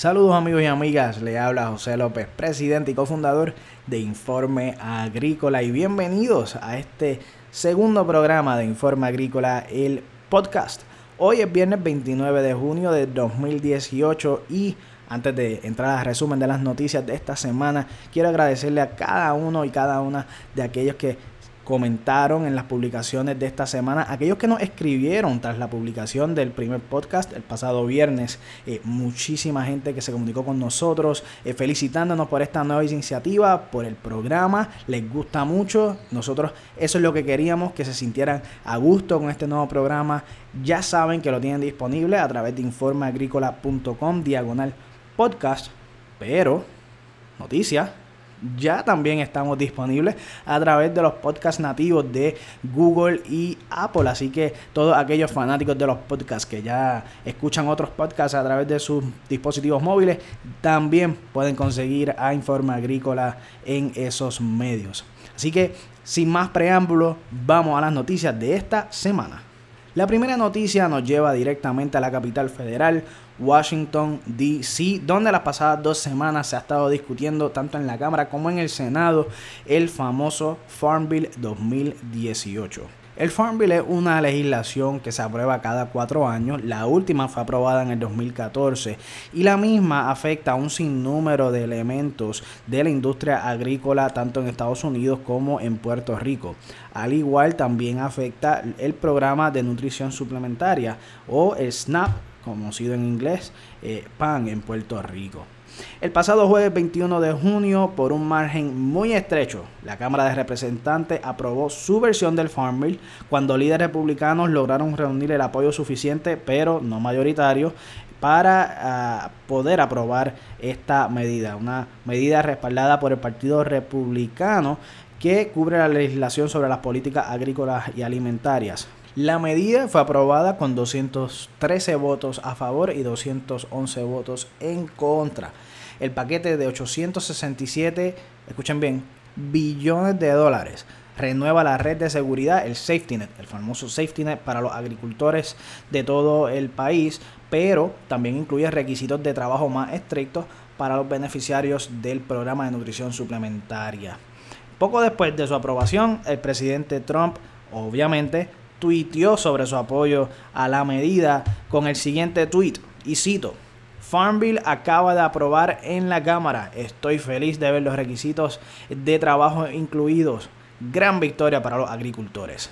Saludos amigos y amigas, le habla José López, presidente y cofundador de Informe Agrícola y bienvenidos a este segundo programa de Informe Agrícola, el podcast. Hoy es viernes 29 de junio de 2018 y antes de entrar al resumen de las noticias de esta semana, quiero agradecerle a cada uno y cada una de aquellos que comentaron en las publicaciones de esta semana, aquellos que nos escribieron tras la publicación del primer podcast el pasado viernes, eh, muchísima gente que se comunicó con nosotros eh, felicitándonos por esta nueva iniciativa, por el programa, les gusta mucho, nosotros eso es lo que queríamos, que se sintieran a gusto con este nuevo programa, ya saben que lo tienen disponible a través de informaagrícola.com diagonal podcast, pero noticia ya también estamos disponibles a través de los podcasts nativos de Google y Apple. Así que todos aquellos fanáticos de los podcasts que ya escuchan otros podcasts a través de sus dispositivos móviles, también pueden conseguir a Informa Agrícola en esos medios. Así que sin más preámbulos, vamos a las noticias de esta semana. La primera noticia nos lleva directamente a la capital federal, Washington, D.C., donde las pasadas dos semanas se ha estado discutiendo tanto en la Cámara como en el Senado el famoso Farm Bill 2018. El Farm Bill es una legislación que se aprueba cada cuatro años. La última fue aprobada en el 2014 y la misma afecta a un sinnúmero de elementos de la industria agrícola tanto en Estados Unidos como en Puerto Rico. Al igual también afecta el programa de nutrición suplementaria o el SNAP conocido en inglés, eh, PAN en Puerto Rico. El pasado jueves 21 de junio, por un margen muy estrecho, la Cámara de Representantes aprobó su versión del Farm Bill cuando líderes republicanos lograron reunir el apoyo suficiente, pero no mayoritario, para ah, poder aprobar esta medida. Una medida respaldada por el Partido Republicano que cubre la legislación sobre las políticas agrícolas y alimentarias. La medida fue aprobada con 213 votos a favor y 211 votos en contra. El paquete de 867, escuchen bien, billones de dólares renueva la red de seguridad, el safety net, el famoso safety net para los agricultores de todo el país, pero también incluye requisitos de trabajo más estrictos para los beneficiarios del programa de nutrición suplementaria. Poco después de su aprobación, el presidente Trump obviamente tuiteó sobre su apoyo a la medida con el siguiente tweet, y cito, Farmville acaba de aprobar en la Cámara. Estoy feliz de ver los requisitos de trabajo incluidos. Gran victoria para los agricultores.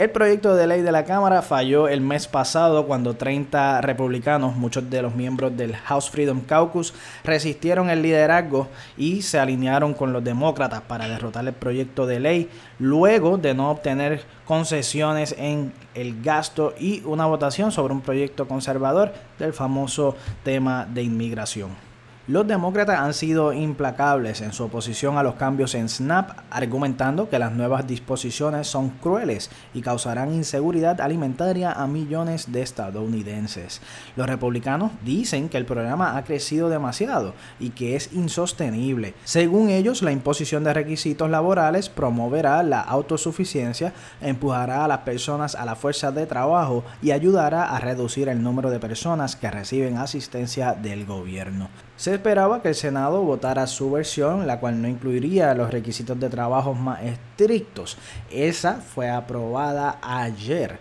El proyecto de ley de la Cámara falló el mes pasado cuando 30 republicanos, muchos de los miembros del House Freedom Caucus, resistieron el liderazgo y se alinearon con los demócratas para derrotar el proyecto de ley luego de no obtener concesiones en el gasto y una votación sobre un proyecto conservador del famoso tema de inmigración. Los demócratas han sido implacables en su oposición a los cambios en SNAP, argumentando que las nuevas disposiciones son crueles y causarán inseguridad alimentaria a millones de estadounidenses. Los republicanos dicen que el programa ha crecido demasiado y que es insostenible. Según ellos, la imposición de requisitos laborales promoverá la autosuficiencia, empujará a las personas a la fuerza de trabajo y ayudará a reducir el número de personas que reciben asistencia del gobierno. Se esperaba que el Senado votara su versión, la cual no incluiría los requisitos de trabajo más estrictos. Esa fue aprobada ayer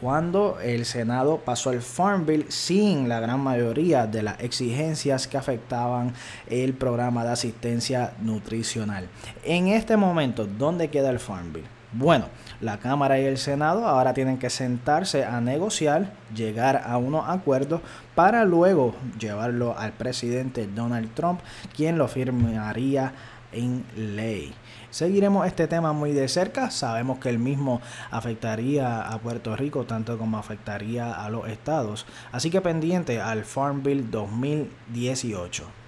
cuando el Senado pasó el Farm Bill sin la gran mayoría de las exigencias que afectaban el programa de asistencia nutricional. En este momento, ¿dónde queda el Farm Bill? Bueno, la Cámara y el Senado ahora tienen que sentarse a negociar, llegar a unos acuerdos para luego llevarlo al presidente Donald Trump, quien lo firmaría en ley. Seguiremos este tema muy de cerca. Sabemos que el mismo afectaría a Puerto Rico tanto como afectaría a los estados. Así que pendiente al Farm Bill 2018.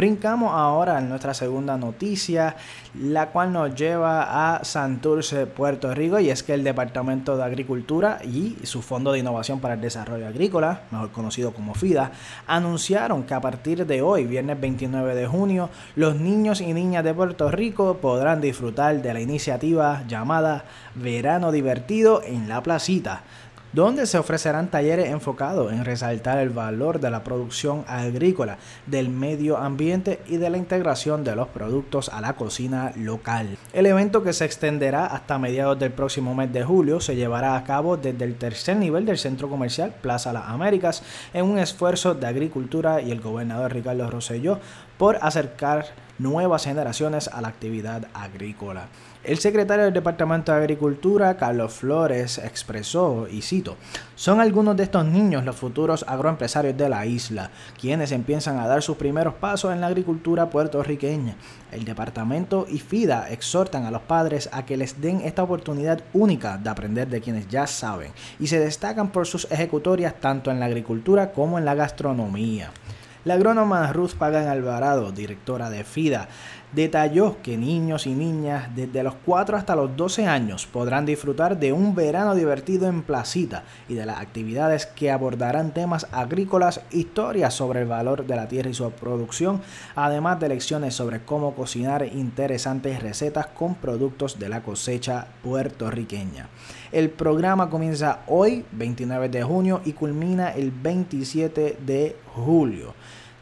Brincamos ahora a nuestra segunda noticia, la cual nos lleva a Santurce, Puerto Rico, y es que el Departamento de Agricultura y su Fondo de Innovación para el Desarrollo Agrícola, mejor conocido como FIDA, anunciaron que a partir de hoy, viernes 29 de junio, los niños y niñas de Puerto Rico podrán disfrutar de la iniciativa llamada Verano Divertido en la Placita donde se ofrecerán talleres enfocados en resaltar el valor de la producción agrícola, del medio ambiente y de la integración de los productos a la cocina local. El evento que se extenderá hasta mediados del próximo mes de julio se llevará a cabo desde el tercer nivel del centro comercial Plaza Las Américas en un esfuerzo de agricultura y el gobernador Ricardo Rosselló por acercar nuevas generaciones a la actividad agrícola. El secretario del Departamento de Agricultura, Carlos Flores, expresó, y cito, son algunos de estos niños los futuros agroempresarios de la isla, quienes empiezan a dar sus primeros pasos en la agricultura puertorriqueña. El departamento y FIDA exhortan a los padres a que les den esta oportunidad única de aprender de quienes ya saben y se destacan por sus ejecutorias tanto en la agricultura como en la gastronomía. La agrónoma Ruth Pagan Alvarado, directora de FIDA, detalló que niños y niñas desde los 4 hasta los 12 años podrán disfrutar de un verano divertido en Placita y de las actividades que abordarán temas agrícolas, historias sobre el valor de la tierra y su producción, además de lecciones sobre cómo cocinar interesantes recetas con productos de la cosecha puertorriqueña. El programa comienza hoy, 29 de junio, y culmina el 27 de julio.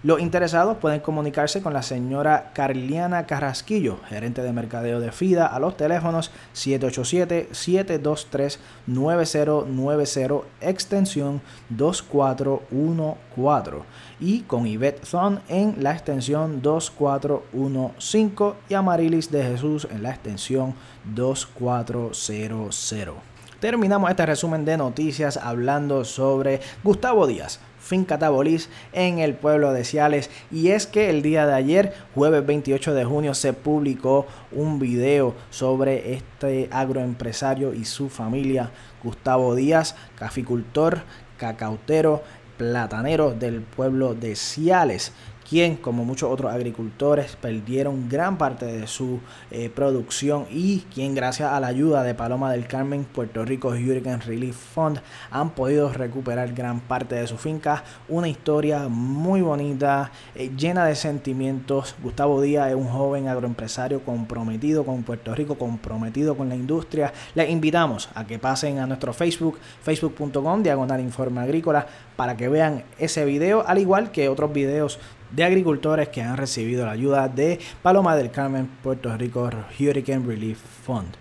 Los interesados pueden comunicarse con la señora Carliana Carrasquillo, gerente de mercadeo de FIDA, a los teléfonos 787-723-9090, extensión 2414, y con Yvette Thon en la extensión 2415 y Amarilis de Jesús en la extensión 2400. Terminamos este resumen de noticias hablando sobre Gustavo Díaz finca Tabolís en el pueblo de Ciales. Y es que el día de ayer, jueves 28 de junio, se publicó un video sobre este agroempresario y su familia, Gustavo Díaz, caficultor, cacautero, platanero del pueblo de Ciales quien, como muchos otros agricultores, perdieron gran parte de su eh, producción y quien, gracias a la ayuda de Paloma del Carmen, Puerto Rico Hurricane Relief Fund, han podido recuperar gran parte de su finca. Una historia muy bonita, eh, llena de sentimientos. Gustavo Díaz es un joven agroempresario comprometido con Puerto Rico, comprometido con la industria. Les invitamos a que pasen a nuestro Facebook, facebook.com, diagonal informe agrícola, para que vean ese video, al igual que otros videos de agricultores que han recibido la ayuda de Paloma del Carmen Puerto Rico Hurricane Relief Fund.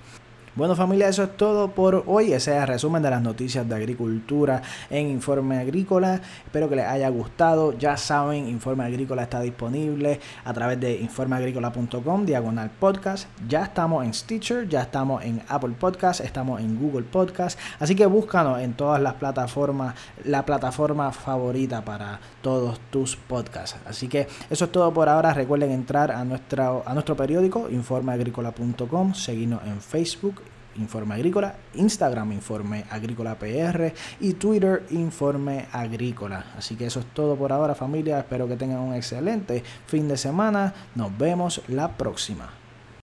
Bueno familia, eso es todo por hoy. Ese es el resumen de las noticias de agricultura en Informe Agrícola. Espero que les haya gustado. Ya saben, Informe Agrícola está disponible a través de informeagrícola.com, diagonal podcast. Ya estamos en Stitcher, ya estamos en Apple Podcast, estamos en Google Podcast. Así que búscanos en todas las plataformas, la plataforma favorita para todos tus podcasts. Así que eso es todo por ahora. Recuerden entrar a, nuestra, a nuestro periódico, informeagrícola.com, seguirnos en Facebook Informe Agrícola, Instagram Informe Agrícola PR y Twitter Informe Agrícola. Así que eso es todo por ahora familia, espero que tengan un excelente fin de semana, nos vemos la próxima.